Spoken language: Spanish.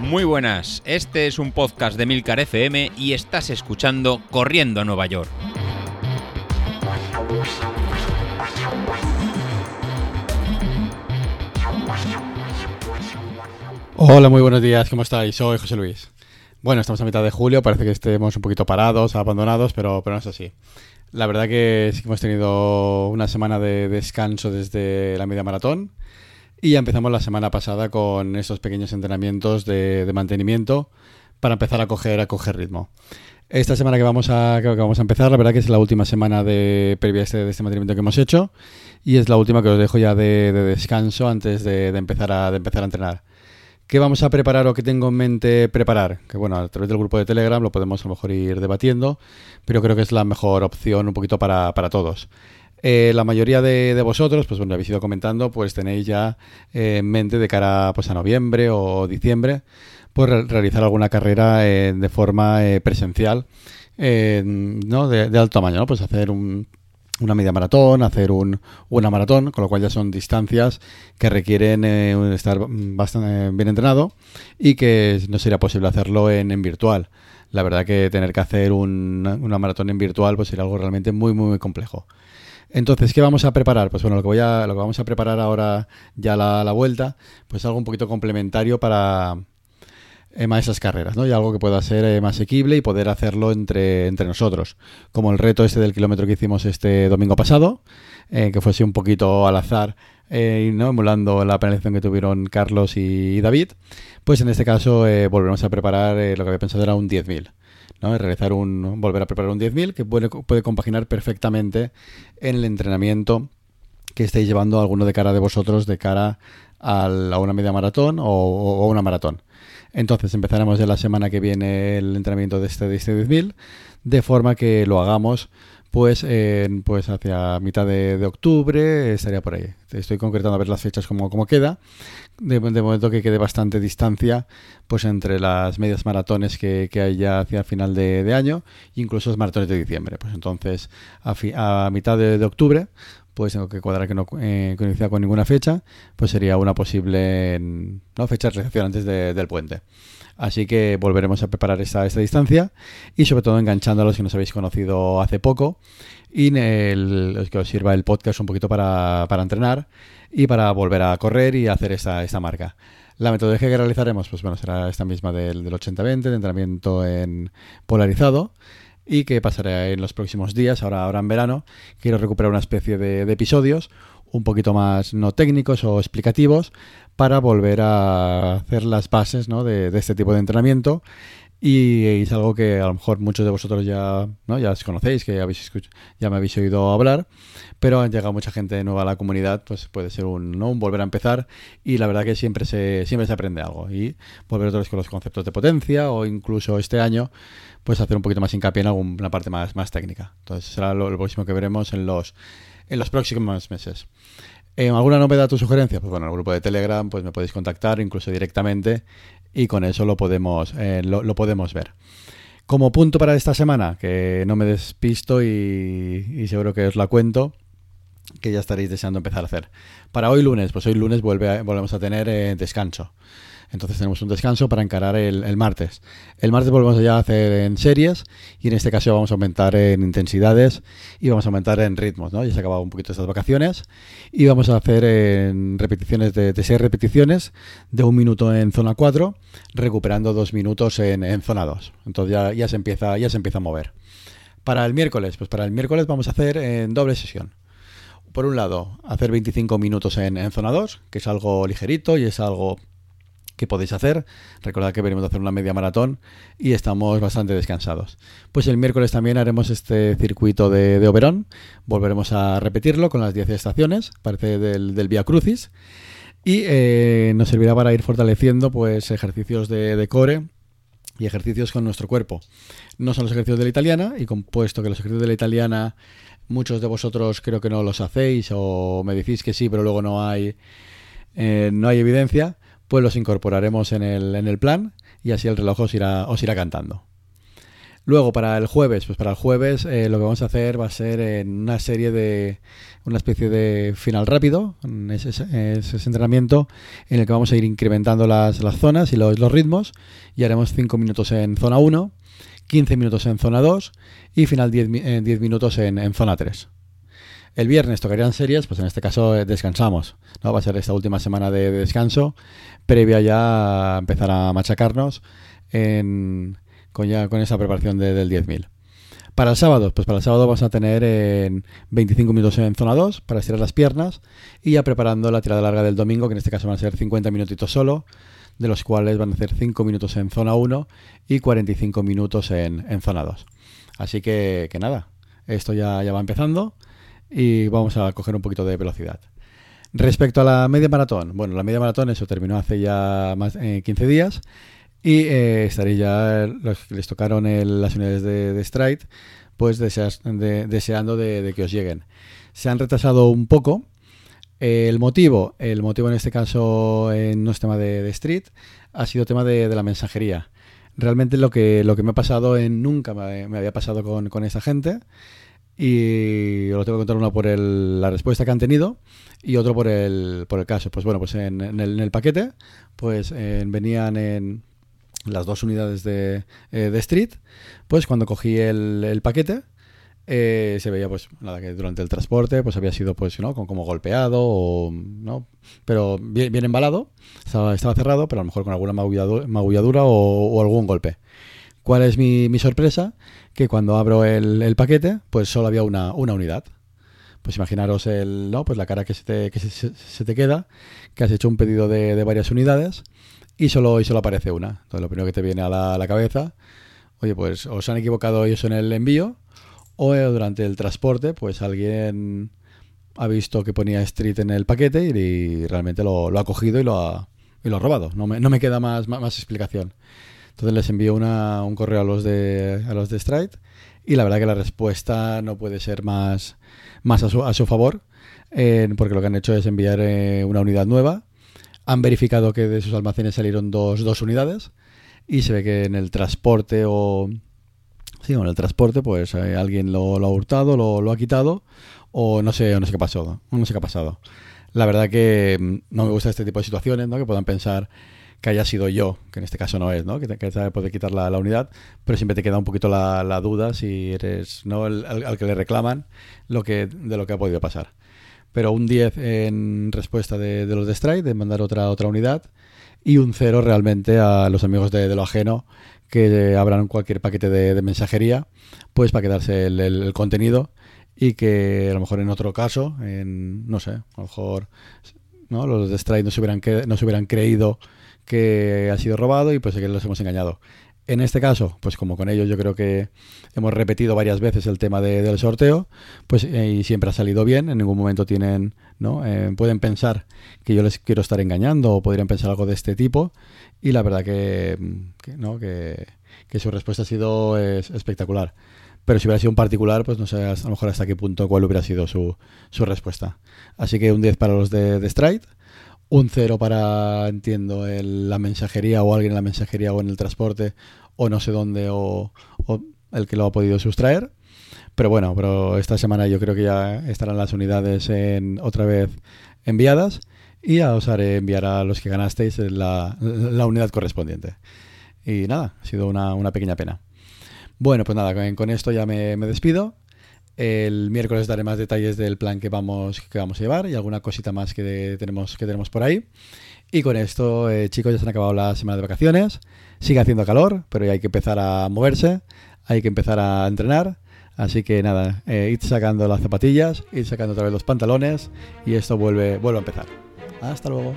Muy buenas, este es un podcast de Milcar FM y estás escuchando Corriendo a Nueva York. Hola, muy buenos días, ¿cómo estáis? Soy José Luis. Bueno, estamos a mitad de julio, parece que estemos un poquito parados, abandonados, pero, no es así. La verdad que sí que hemos tenido una semana de descanso desde la media maratón y ya empezamos la semana pasada con estos pequeños entrenamientos de, mantenimiento para empezar a coger, a coger ritmo. Esta semana que vamos a, que vamos a empezar, la verdad que es la última semana de previa este, de este mantenimiento que hemos hecho y es la última que os dejo ya de, descanso antes de, empezar a, empezar a entrenar. ¿Qué vamos a preparar o qué tengo en mente preparar? Que bueno, a través del grupo de Telegram lo podemos a lo mejor ir debatiendo, pero creo que es la mejor opción un poquito para, para todos. Eh, la mayoría de, vosotros, pues bueno, habéis ido comentando, pues tenéis ya eh, en mente de cara pues, a noviembre o diciembre, pues realizar alguna carrera eh, de forma presencial, ¿no? De, alto tamaño, ¿no? Pues hacer una media maratón, hacer un, una maratón, con lo cual ya son distancias que requieren estar bastante bien entrenado y que no sería posible hacerlo en, en virtual. La verdad que tener que hacer una maratón en virtual pues sería algo realmente muy, muy, muy complejo. Entonces, ¿qué vamos a preparar? Pues bueno, lo que, voy a, lo que vamos a preparar ahora ya la, vuelta, pues algo un poquito complementario para eh, más esas carreras, ¿no? Y algo que pueda ser eh, más asequible y poder hacerlo entre, nosotros. Como el reto este del kilómetro que hicimos este domingo pasado, eh, que fue así un poquito al azar, ¿no? emulando la penalización que tuvieron Carlos y, David, pues en este caso volveremos a preparar lo que había pensado era un 10.000. ¿no? realizar un, volver a preparar un 10.000 que puede, puede compaginar perfectamente en el entrenamiento que estéis llevando alguno de cara de vosotros de cara a una media maratón o, una maratón. Entonces empezaremos ya la semana que viene el entrenamiento de este, de este 10.000 de forma que lo hagamos pues, pues hacia mitad de, octubre estaría por ahí. Estoy concretando a ver las fechas como, como queda. De, momento que quede bastante distancia pues entre las medias maratones que, hay ya hacia final de, año e incluso los maratones de diciembre. Pues entonces a, mitad de, octubre pues tengo que cuadrar que no eh, coincida con ninguna fecha, pues sería una posible ¿no? fecha de recepción antes del puente. Así que volveremos a preparar esta, esta distancia y sobre todo enganchando a los que nos habéis conocido hace poco y el, que os sirva el podcast un poquito para, entrenar y para volver a correr y hacer esta, esta marca. La metodología que realizaremos, pues bueno, será esta misma del, del 80-20, de entrenamiento en polarizado y que pasará en los próximos días, ahora, ahora en verano. Quiero recuperar una especie de, de episodios un poquito más no técnicos o explicativos para volver a hacer las bases ¿no? de, este tipo de entrenamiento y es algo que a lo mejor muchos de vosotros ya, ¿no? ya conocéis, que ya, habéis ya me habéis oído hablar, pero han llegado mucha gente nueva a la comunidad, pues puede ser un, ¿no? un volver a empezar y la verdad que siempre se, siempre se aprende algo y volver otra vez con los conceptos de potencia o incluso este año pues hacer un poquito más hincapié en alguna parte más, más técnica. Entonces será lo, lo próximo que veremos en los, en los próximos meses. Eh, ¿Alguna novedad o sugerencia? Pues bueno, en el grupo de Telegram pues me podéis contactar incluso directamente y con eso lo podemos, eh, lo, podemos ver. Como punto para esta semana, que no me despisto y, seguro que os la cuento, que ya estaréis deseando empezar a hacer. Para hoy lunes, pues hoy lunes vuelve volvemos a tener eh, descanso. Entonces tenemos un descanso para encarar el, martes. El martes volvemos ya a hacer en series y en este caso vamos a aumentar en intensidades y vamos a aumentar en ritmos. ¿no? Ya se acabado un poquito estas vacaciones y vamos a hacer en repeticiones de, de 6 repeticiones de un minuto en zona 4, recuperando dos minutos en, zona 2. Entonces ya, ya, se empieza, ya se empieza a mover. Para el miércoles, pues para el miércoles vamos a hacer en doble sesión por un lado, hacer 25 minutos en, en, zona 2, que es algo ligerito y es algo que podéis hacer. Recordad que venimos a hacer una media maratón y estamos bastante descansados. Pues el miércoles también haremos este circuito de, Oberón. Volveremos a repetirlo con las 10 estaciones, parte del, del Via Crucis. Y eh, nos servirá para ir fortaleciendo pues ejercicios de, core y ejercicios con nuestro cuerpo. No son los ejercicios de la italiana, y compuesto que los ejercicios de la italiana muchos de vosotros creo que no los hacéis o me decís que sí, pero luego no hay, eh, no hay evidencia, pues los incorporaremos en el, en el plan y así el reloj os irá, os irá cantando. Luego, para el jueves, pues para el jueves eh, lo que vamos a hacer va a ser en una serie de, una especie de final rápido, ese, ese, entrenamiento en el que vamos a ir incrementando las, las zonas y los, los, ritmos y haremos 5 minutos en zona 1, 15 minutos en zona 2 y final 10, 10 eh, minutos en, en, zona 3. El viernes tocarían series, pues en este caso eh, descansamos, ¿no? Va a ser esta última semana de, de descanso, previa ya a empezar a machacarnos en con, ya, con esa preparación de, del 10.000. Para el sábado, pues para el sábado vamos a tener en 25 minutos en zona 2 para estirar las piernas y ya preparando la tirada larga del domingo, que en este caso van a ser 50 minutitos solo, de los cuales van a ser 5 minutos en zona 1 y 45 minutos en, en zona 2. Así que, que nada, esto ya, ya va empezando y vamos a coger un poquito de velocidad. Respecto a la media maratón, bueno, la media maratón eso terminó hace ya más eh, 15 días y eh, ya, los que les tocaron el, las unidades de, de Stride, pues deseas, de, deseando de, que os lleguen. Se han retrasado un poco. Eh, el motivo, el motivo en este caso eh, no es tema de, Street, ha sido tema de, la mensajería. Realmente lo que, lo que me ha pasado en nunca me, había pasado con, con esa gente. Y os lo tengo que contar uno por el, la respuesta que han tenido y otro por el, por el caso. Pues bueno, pues en, el, paquete, pues venían en, las dos unidades de, eh, de Street, pues cuando cogí el, paquete, eh, se veía pues nada que durante el transporte pues había sido pues no como, golpeado o no pero bien, embalado. Estaba, estaba, cerrado pero a lo mejor con alguna magulladura, magulladura o, algún golpe cuál es mi, sorpresa que cuando abro el, paquete pues solo había una, unidad pues imaginaros el no pues la cara que se te, se, te queda que has hecho un pedido de, varias unidades y solo, y solo aparece una. Entonces lo primero que te viene a la, cabeza, oye, pues os han equivocado ellos en el envío o eh, durante el transporte, pues alguien ha visto que ponía Street en el paquete y, realmente lo, ha cogido y lo ha, y lo ha robado. No me, queda más, más, explicación. Entonces les envío una, un correo a los de, a los de Stride y la verdad que la respuesta no puede ser más, más a, su, a su favor, porque lo que han hecho es enviar eh, una unidad nueva han verificado que de sus almacenes salieron dos, dos unidades y se ve que en el transporte o... Sí, en el transporte pues eh, alguien lo, lo, ha hurtado, lo, lo, ha quitado o no sé, no sé qué pasó, no sé qué ha pasado. La verdad que mm, no me gusta este tipo de situaciones, ¿no? Que puedan pensar que haya sido yo, que en este caso no es, ¿no? Que, que te puede quitar la, unidad, pero siempre te queda un poquito la, duda si eres no al, que le reclaman lo que de lo que ha podido pasar pero un 10 en respuesta de, los de Stride, de mandar otra, otra unidad, y un 0 realmente a los amigos de, lo ajeno que abran cualquier paquete de, mensajería, pues para quedarse el, contenido y que a lo mejor en otro caso, en, no sé, a lo mejor ¿no? los de Stride no se hubieran, no se hubieran creído que ha sido robado y pues que los hemos engañado. En este caso, pues como con ellos yo creo que hemos repetido varias veces el tema de, del sorteo, pues eh, y siempre ha salido bien, en ningún momento tienen, ¿no? Eh, pueden pensar que yo les quiero estar engañando o podrían pensar algo de este tipo y la verdad que, que ¿no? Que, su respuesta ha sido es, espectacular. Pero si hubiera sido un particular, pues no sé a lo mejor hasta qué punto cuál hubiera sido su, su respuesta. Así que un 10 para los de, de Stride un cero para, entiendo, el, la mensajería o alguien en la mensajería o en el transporte o no sé dónde o, el que lo ha podido sustraer. Pero bueno, pero esta semana yo creo que ya estarán las unidades en, otra vez enviadas y ya os haré enviar a los que ganasteis la, la unidad correspondiente. Y nada, ha sido una, una pequeña pena. Bueno, pues nada, con, con esto ya me, me despido. El miércoles daré más detalles del plan que vamos, que vamos a llevar y alguna cosita más que, tenemos, que tenemos por ahí. Y con esto, eh, chicos, ya se han acabado la semana de vacaciones. Sigue haciendo calor, pero ya hay que empezar a moverse, hay que empezar a entrenar. Así que nada, eh, id sacando las zapatillas, id sacando otra vez los pantalones y esto vuelve, vuelve a empezar. Hasta luego.